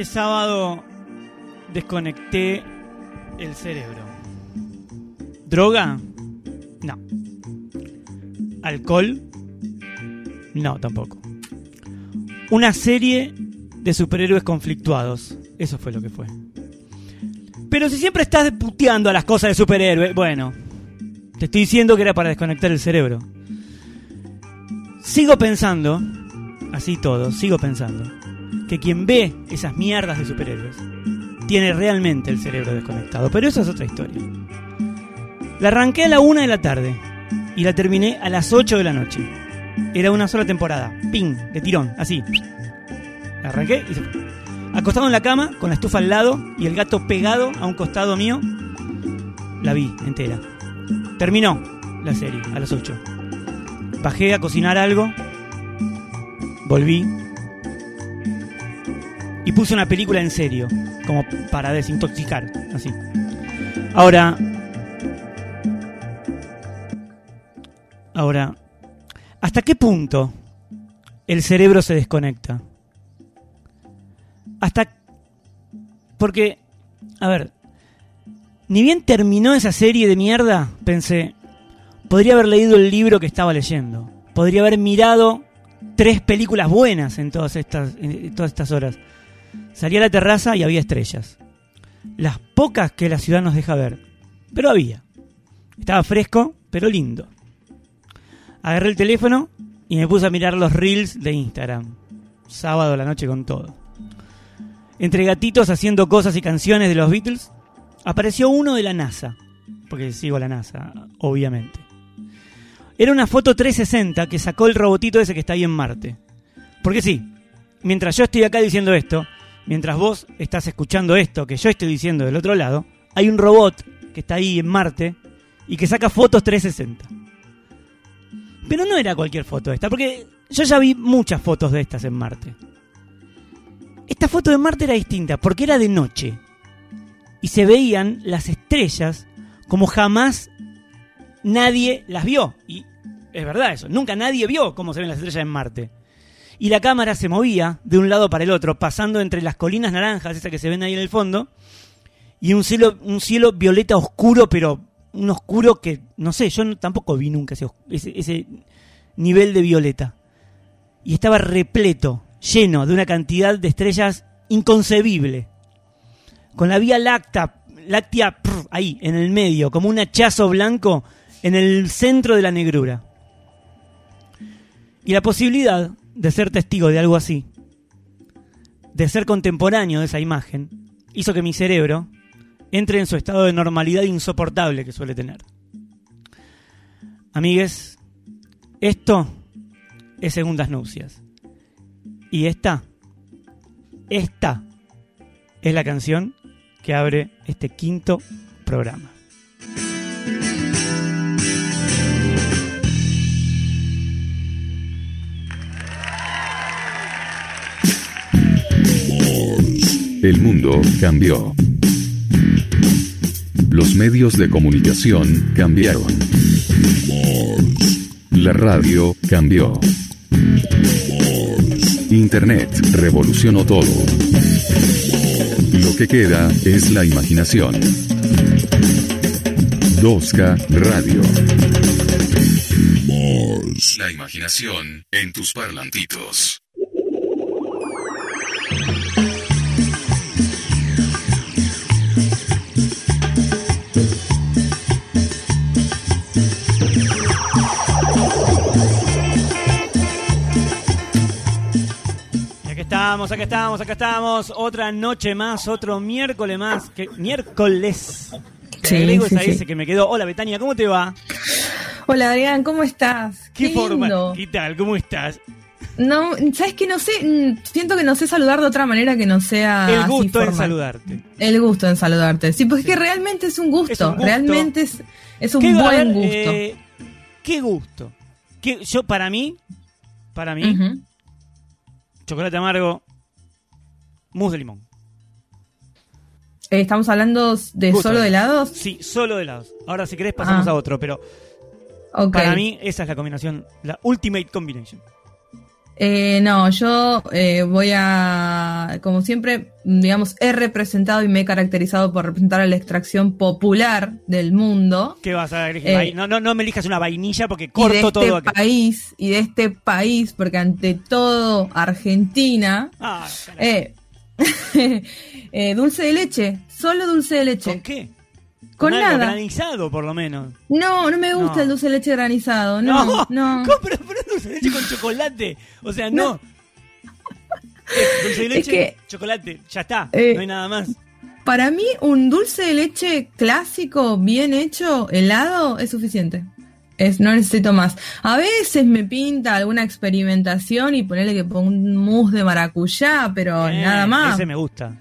este sábado desconecté el cerebro. ¿Droga? No. ¿Alcohol? No, tampoco. Una serie de superhéroes conflictuados. Eso fue lo que fue. Pero si siempre estás puteando a las cosas de superhéroes, bueno, te estoy diciendo que era para desconectar el cerebro. Sigo pensando, así todo, sigo pensando, que quien ve esas mierdas de superhéroes tiene realmente el cerebro desconectado. Pero eso es otra historia. La arranqué a la una de la tarde y la terminé a las 8 de la noche. Era una sola temporada. Ping, de tirón, así. La arranqué y se fue. Acostado en la cama, con la estufa al lado y el gato pegado a un costado mío, la vi entera. Terminó la serie a las 8. Bajé a cocinar algo, volví y puse una película en serio, como para desintoxicar, así. Ahora, ahora, ¿hasta qué punto el cerebro se desconecta? Hasta... Porque, a ver, ni bien terminó esa serie de mierda, pensé, podría haber leído el libro que estaba leyendo. Podría haber mirado tres películas buenas en todas estas, en todas estas horas. Salí a la terraza y había estrellas. Las pocas que la ciudad nos deja ver. Pero había. Estaba fresco, pero lindo. Agarré el teléfono y me puse a mirar los reels de Instagram. Sábado a la noche con todo. Entre gatitos haciendo cosas y canciones de los Beatles, apareció uno de la NASA. Porque sigo la NASA, obviamente. Era una foto 360 que sacó el robotito ese que está ahí en Marte. Porque sí, mientras yo estoy acá diciendo esto, mientras vos estás escuchando esto que yo estoy diciendo del otro lado, hay un robot que está ahí en Marte y que saca fotos 360. Pero no era cualquier foto esta, porque yo ya vi muchas fotos de estas en Marte. Esta foto de Marte era distinta, porque era de noche. Y se veían las estrellas como jamás nadie las vio. Y es verdad eso, nunca nadie vio cómo se ven las estrellas en Marte. Y la cámara se movía de un lado para el otro, pasando entre las colinas naranjas, esas que se ven ahí en el fondo, y un cielo, un cielo violeta oscuro, pero un oscuro que, no sé, yo tampoco vi nunca ese, ese, nivel de violeta. Y estaba repleto, lleno de una cantidad de estrellas inconcebible. Con la vía láctea, láctea ahí, en el medio, como un hachazo blanco en el centro de la negrura. Y la posibilidad de ser testigo de algo así, de ser contemporáneo de esa imagen, hizo que mi cerebro entre en su estado de normalidad insoportable que suele tener. Amigues, esto es Segundas Nupcias. Y esta, esta es la canción que abre este quinto programa. El mundo cambió. Los medios de comunicación cambiaron. La radio cambió. Internet revolucionó todo. Lo que queda es la imaginación. 2K Radio. La imaginación en tus parlantitos. Estamos, acá estamos, acá estamos. Otra noche más, otro miércoles más. Que, miércoles. Sí, sí, esa sí. S que me quedó. Hola, Betania, ¿cómo te va? Hola Adrián, ¿cómo estás? ¿Qué, forma? lindo. ¿Qué tal? ¿Cómo estás? No, ¿sabes qué? No sé, mm, siento que no sé saludar de otra manera que no sea El así gusto en saludarte. El gusto en saludarte. Sí, Sí. es que realmente es un gusto. Es un gusto. Realmente es, es un ¿Qué- buen ver, gusto. eh, ¿Qué gusto? ¿Qué- yo, para mí, para mí, chocolate amargo, mousse de limón. Eh, Estamos hablando de Gusto. solo de helados. Sí, solo de helados. Ahora, si querés, pasamos Ah. a otro, pero para mí esa es la combinación, la ultimate combination. Eh, no, yo eh, voy a, como siempre, digamos, he representado y me he caracterizado por representar a la extracción popular del mundo. ¿Qué vas a elegir? Eh, no, no, no me elijas una vainilla porque Y de corto este todo acá. país, y de este país, porque ante todo Argentina, Ah. eh, dulce de leche, solo dulce de leche. ¿Con qué? Con algo nada. granizado, por lo menos. No, no me gusta No. el dulce de leche granizado, no, no. ¿Cómo? Pero, pero dulce de leche con chocolate. O sea, no. Eh, Dulce de Es leche, que- chocolate, ya está. Eh, no hay nada más. Para mí, un dulce de leche clásico, bien hecho, helado, es suficiente. Es, no necesito más. A veces me pinta alguna experimentación y ponerle que pongo un mousse de maracuyá, pero Eh, nada más. Ese me gusta.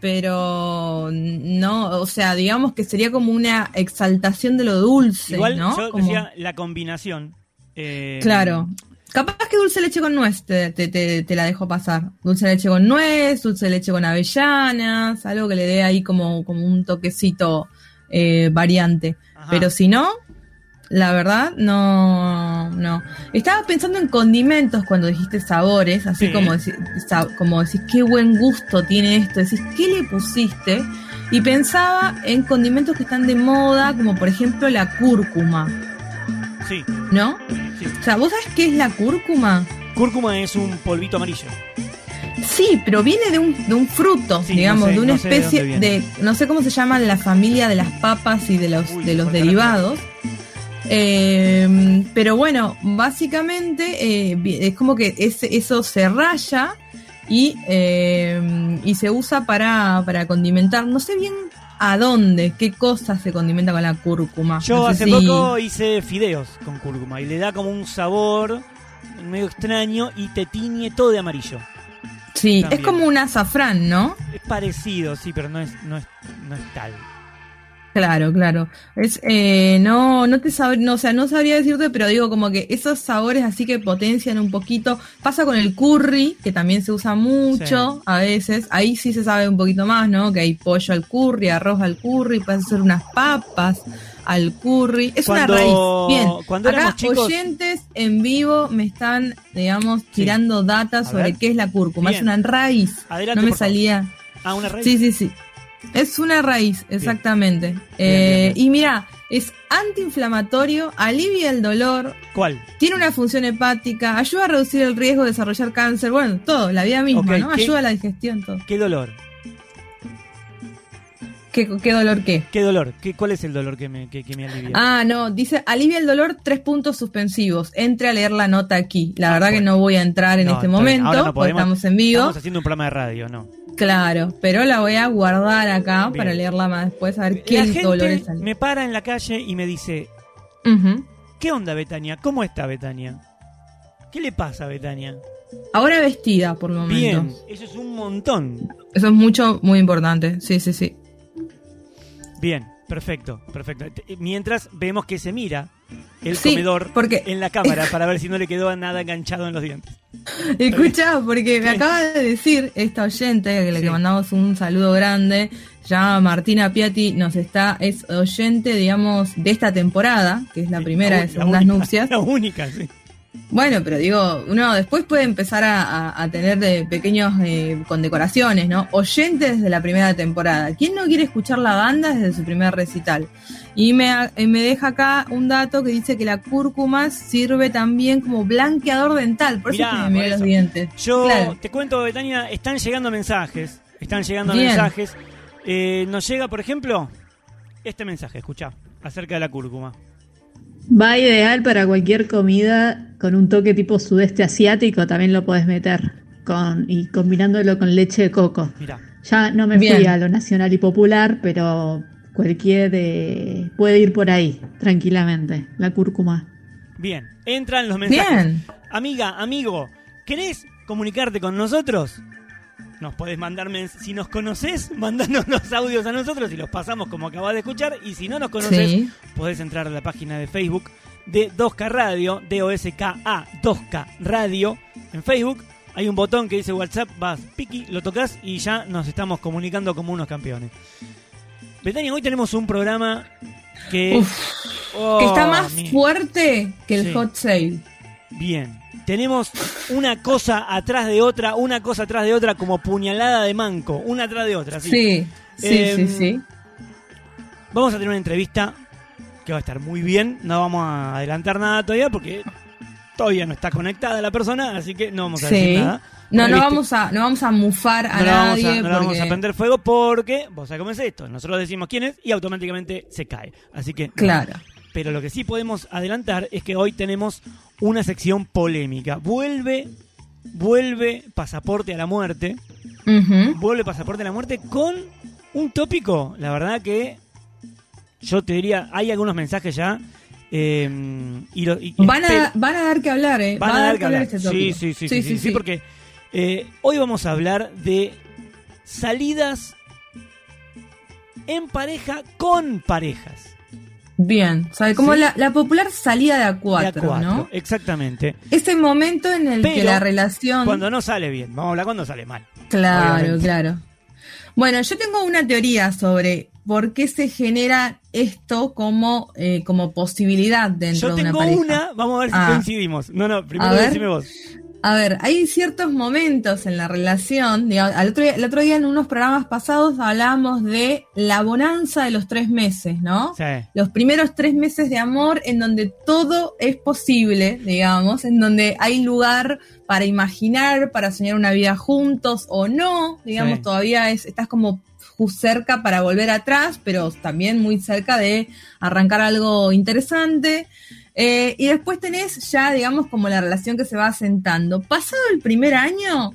Pero no, o sea, digamos que sería como una exaltación de lo dulce, Igual ¿no? yo Como- decía la combinación. eh, Claro. Capaz que dulce leche con nuez te, te, te- te la dejo pasar. Dulce leche con nuez, dulce leche con avellanas, algo que le dé ahí como, como un toquecito eh, variante. Ajá. Pero si no, la verdad, no, no. Estaba pensando en condimentos cuando dijiste sabores, así Sí. como, decir, sa- como decís, qué buen gusto tiene esto, decís, ¿qué le pusiste? Y pensaba en condimentos que están de moda, como por ejemplo la cúrcuma, Sí, ¿no? sí. O sea, ¿vos sabés qué es la cúrcuma? Cúrcuma es un polvito amarillo. Sí, pero viene de un, de un fruto, Sí, digamos, no sé, de una no sé de especie de, no sé cómo se llama la familia de las papas y de los, Uy, de los carajo. Eh, pero bueno, básicamente eh, es como que ese- eso se raya y, eh, y se usa para, para condimentar. No sé bien a dónde, qué cosa se condimenta con la cúrcuma. Yo No sé hace si- poco hice fideos con cúrcuma y le da como un sabor medio extraño y te tiñe todo de amarillo. Sí, es como un azafrán, ¿no? Es parecido, sí, pero no es, no es, no es tal. Claro, claro. Es, eh, no, no te sab- no, o sea, no sabría decirte, pero digo como que esos sabores así que potencian un poquito. Pasa con el curry, que también se usa mucho Sí. a veces. Ahí sí se sabe un poquito más, ¿no? Que hay pollo al curry, arroz al curry, puedes hacer unas papas al curry. Es Cuando- una raíz. Bien. cuando Acá chicos- oyentes en vivo me están, digamos, tirando data A sobre qué es la cúrcuma. Bien. Es una raíz. Adelante, no me salía. Ah, una raíz. Sí, sí, sí. Es una raíz, exactamente. Eh, bien, bien. Y mira, es antiinflamatorio, alivia el dolor, ¿Cuál? tiene una función hepática, ayuda a reducir el riesgo de desarrollar cáncer, bueno, todo, la vida misma, ¿no? ¿qué- Ayuda a la digestión, todo. ¿Qué dolor? ¿Qué, qué dolor qué? ¿Qué dolor? ¿Qué, ¿Cuál es el dolor que me, que, que me alivia? Ah, no, dice alivia el dolor, tres puntos suspensivos. Entre a leer la nota aquí. La Ah, verdad que no voy a entrar en No, este momento, no porque podemos. estamos en vivo. Estamos haciendo un programa de radio, ¿no? Claro, pero la voy a guardar acá Bien. para leerla más después, a ver qué La dolor gente me para en la calle y me dice. ¿qué onda Betania? ¿Cómo está Betania? ¿Qué le pasa a Betania? Ahora vestida, por el momento. Bien, eso es un montón. Eso es mucho, muy importante. Sí, sí, sí. Bien, perfecto, perfecto. Mientras vemos que se mira el Sí, comedor porque- en la cámara para ver si no le quedó nada enganchado en los dientes. Escucha, porque me acaba de decir esta oyente, que le Sí. que mandamos un saludo grande, ya Martina Piatti nos está, es oyente, digamos, de esta temporada, que es la Sí, primera la de la Segundas Nupcias. La única, sí. Bueno, pero digo, uno después puede empezar a, a- a tener de pequeños eh, condecoraciones, ¿no? Oyentes desde la primera temporada. ¿Quién no quiere escuchar la banda desde su primer recital? Y me, eh, me deja acá un dato que dice que la cúrcuma sirve también como blanqueador dental. Por eso Mirá, es que me miré los eso. dientes. Yo Claro. te cuento, Betania, están llegando mensajes. Están llegando Bien. mensajes. Eh, nos llega, por ejemplo, este mensaje, escucha, acerca de la cúrcuma. Va ideal para cualquier comida con un toque tipo sudeste asiático, también lo podés meter con y combinándolo con leche de coco. Mira, Ya no me fui Bien. a lo nacional y popular, pero cualquier eh, puede ir por ahí tranquilamente, la cúrcuma. bien, entran los mensajes. Bien. Amiga, amigo, ¿querés comunicarte con nosotros? Nos podés mandar mens- si nos conoces, mandanos los audios a nosotros y los pasamos como acabas de escuchar. Y si no nos conoces, Sí. podés entrar a la página de Facebook de 2K Radio, D-O-S-K-A, 2K Radio, en Facebook. Hay un botón que dice WhatsApp, vas, piqui, lo tocas y ya nos estamos comunicando como unos campeones. Betania, hoy tenemos un programa que... Uf, Oh, que está más mi- fuerte que el Sí. hot sale. Bien, tenemos una cosa atrás de otra, una cosa atrás de otra, como puñalada de manco, una atrás de otra. ¿sí? Sí, sí, Em, sí, sí. Vamos a tener una entrevista que va a estar muy bien. No vamos a adelantar nada todavía porque todavía no está conectada la persona, así que no vamos a decir Sí. nada. No, Porque, no vamos a, no vamos a mufar a no vamos nadie. a, no la vamos porque- a prender fuego porque, vos sabés cómo es esto, nosotros decimos quién es y automáticamente se cae. Así que, no. Pero lo que sí podemos adelantar es que hoy tenemos una sección polémica. Vuelve, vuelve Pasaporte a la Muerte, vuelve Pasaporte a la Muerte con un tópico, la verdad que yo te diría, hay algunos mensajes ya. eh, y lo- y- Van a, van a dar que hablar, ¿eh? Van Va a dar que hablar. este sí, tópico. sí, sí, sí, sí, sí, porque eh, hoy vamos a hablar de salidas en pareja con parejas. Bien, ¿sabe? Como Sí. la, la popular salida de a cuatro, ¿no? Exactamente. Ese momento en el que la relación... Cuando no sale bien. Vamos a hablar cuando sale mal. Claro, obviamente. claro. Bueno, yo tengo una teoría sobre por qué se genera esto como, eh, como posibilidad dentro Yo de una tengo pareja. una, vamos a ver si Ah. coincidimos. No, no, primero decime vos. A ver, hay ciertos momentos en la relación, digamos, al otro día, el otro día en unos programas pasados hablábamos de la bonanza de los tres meses, ¿no? Sí. Los primeros tres meses de amor en donde todo es posible, digamos, en donde hay lugar para imaginar, para soñar una vida juntos o no, digamos, Sí. todavía es, estás como cerca para volver atrás, pero también muy cerca de arrancar algo interesante. Eh, y después tenés ya, digamos, como la relación que se va asentando. Pasado el primer año,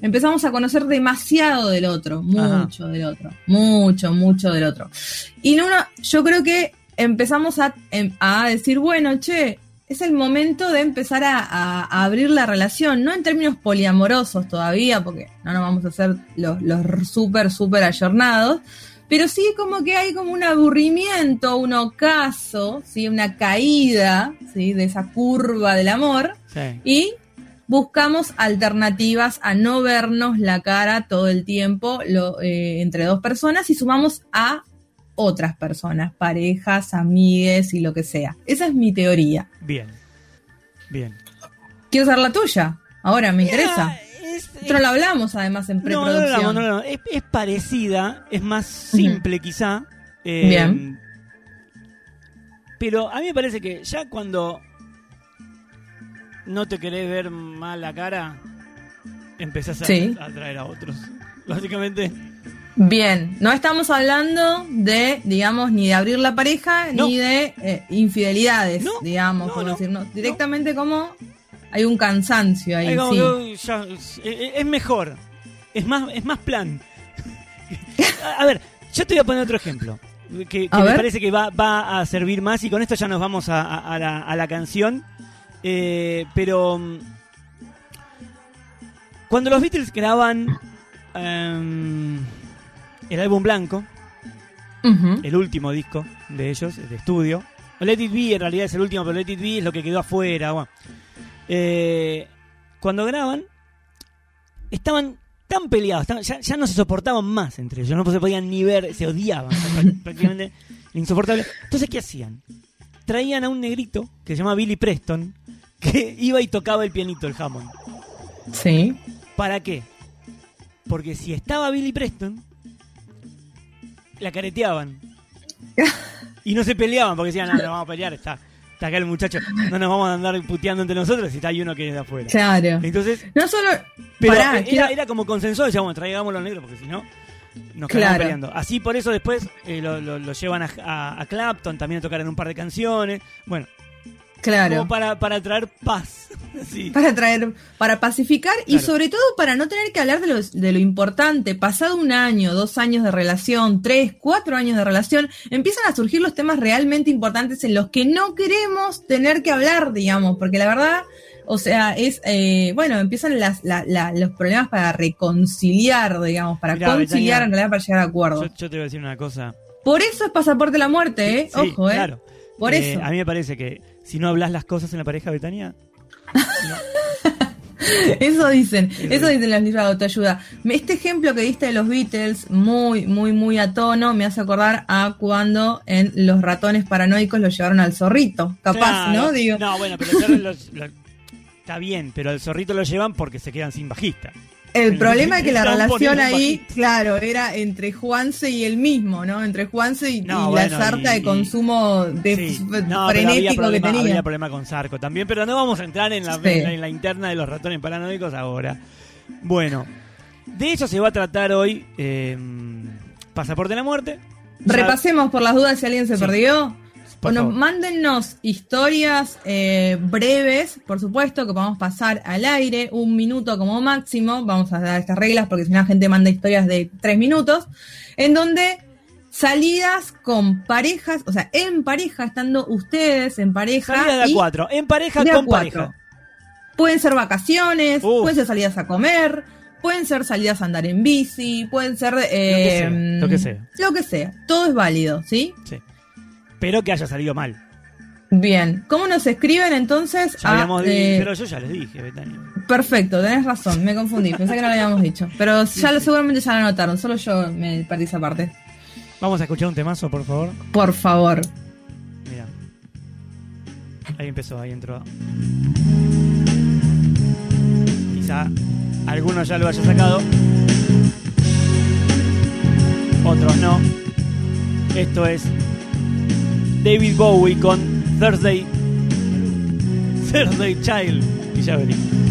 empezamos a conocer demasiado del otro, mucho del otro, mucho, mucho del otro. Y no, yo creo que empezamos a, em- a decir, bueno, che, es el momento de empezar a, a- a abrir la relación, no en términos poliamorosos todavía, porque no nos vamos a hacer los, los súper, súper ayornados, pero sí como que hay como un aburrimiento, un ocaso, ¿sí? una caída ¿sí? de esa curva del amor Sí. y buscamos alternativas a no vernos la cara todo el tiempo lo- eh, entre dos personas y sumamos a otras personas, parejas, amigues y lo que sea. Esa es mi teoría. Bien. Bien. Quiero saber la tuya. Ahora me interesa. Es- Nosotros lo hablamos además en No, no preproducción. hablamos, no lo hablamos. Es, es parecida, es más simple quizá. eh, Bien. Pero a mí me parece que ya cuando no te querés ver mal la cara, empezás a, Sí. a atraer a otros. Básicamente, Bien, no estamos hablando de, digamos, ni de abrir la pareja, No. ni de eh, infidelidades, No, digamos, no, no. Directamente como hay un cansancio ahí, como sí. ya- es, mejor. Es más, es más plan. a, ver, yo te voy a poner otro ejemplo. Que, me ver. parece que va, va a servir más y con esto ya nos vamos a, a- a la, a la canción. Eh, pero mm, cuando los Beatles graban em, el álbum blanco, el último disco de ellos, de estudio. O Let It Be en realidad es el último, pero Let It Be es lo que quedó afuera. bueno. Eh, cuando graban, estaban tan peleados, estaban- ya, ya no se soportaban más entre ellos, no se podían ni ver, se odiaban prá- prácticamente, insoportable. Entonces, ¿qué hacían? Traían a un negrito que se llama Billy Preston, que iba y tocaba el pianito, el Hammond. Sí. ¿Para qué? Porque si estaba Billy Preston, la careteaban. Y no se peleaban porque decían, no, no vamos a pelear, está, está acá el muchacho, no nos vamos a andar puteando entre nosotros si está hay uno que es de afuera. Claro. Entonces, No solo. pero Pará, era, quiero- era como consensuado, decíamos, bueno, traigámoslo negro porque si no, nos quedamos Claro. peleando. Así por eso después eh, lo, lo- lo llevan a, a- a Clapton también a tocar en un par de canciones. Bueno, claro. como para, para traer paz. Sí. Para traer, para pacificar y sobre todo para no tener que hablar de lo, de lo importante. Pasado un año, dos años de relación, tres, cuatro años de relación, empiezan a surgir los temas realmente importantes en los que no queremos tener que hablar, digamos, porque la verdad, o sea, es, eh, bueno, empiezan las, la- la- los problemas para reconciliar, digamos, para Mirá, conciliar Betania, en realidad para llegar a Yo, acuerdos. yo te voy a decir una cosa. Por eso es pasaporte a la muerte, ¿eh? Sí, Ojo, ¿eh? Claro. Por Eh, eso. A mí me parece que si no hablas las cosas en la pareja, Betania, Eso dicen, Eso dicen las libros de autoayuda. Este ejemplo que diste de los Beatles, muy, muy, muy a tono, me hace acordar a cuando en Los ratones paranoicos lo llevaron al zorrito. Capaz, Claro. ¿no? Digo, No, bueno, pero los- los- está bien, pero al zorrito lo llevan porque se quedan sin bajista. El El- problema es que la relación ahí, claro, era entre Juanse y él mismo, ¿no? Entre Juanse y, No, y bueno, la sarta y- de consumo de Sí. No, frenético que problema, tenía. había problema con Sarco también, pero no vamos a entrar en la, Sí. en la, en la interna de los ratones paranoicos ahora. Bueno, de eso se va a tratar hoy eh, Pasaporte de la Muerte. Repasemos por las dudas si alguien se Sí. perdió. Bueno, favor. mándennos historias eh, breves, por supuesto, que podamos pasar al aire, un minuto como máximo. Vamos a dar estas reglas porque si no la gente manda historias de tres minutos, en donde salidas con parejas, o sea, en pareja, estando ustedes en pareja. Salida de y cuatro, en pareja con cuatro. pareja. Pueden ser vacaciones, Uf. pueden ser salidas a comer, pueden ser salidas a andar en bici, pueden ser... eh, sea, lo que sea. Lo que sea. Todo es válido, ¿sí? Sí. Pero que haya salido mal. Bien, ¿cómo nos escriben entonces? Ya a, habíamos di- eh, pero yo ya les dije, Betania. Perfecto, tenés razón, me confundí, pensé que no lo habíamos dicho. Pero ya lo, seguramente ya lo anotaron, solo yo me perdí esa parte. Vamos a escuchar un temazo, por favor. Por favor. Mira. Ahí empezó, ahí entró. Quizá algunos ya lo haya sacado. Otros no. Esto es David Bowie con Thursday. Thursday Child. Y ya venimos.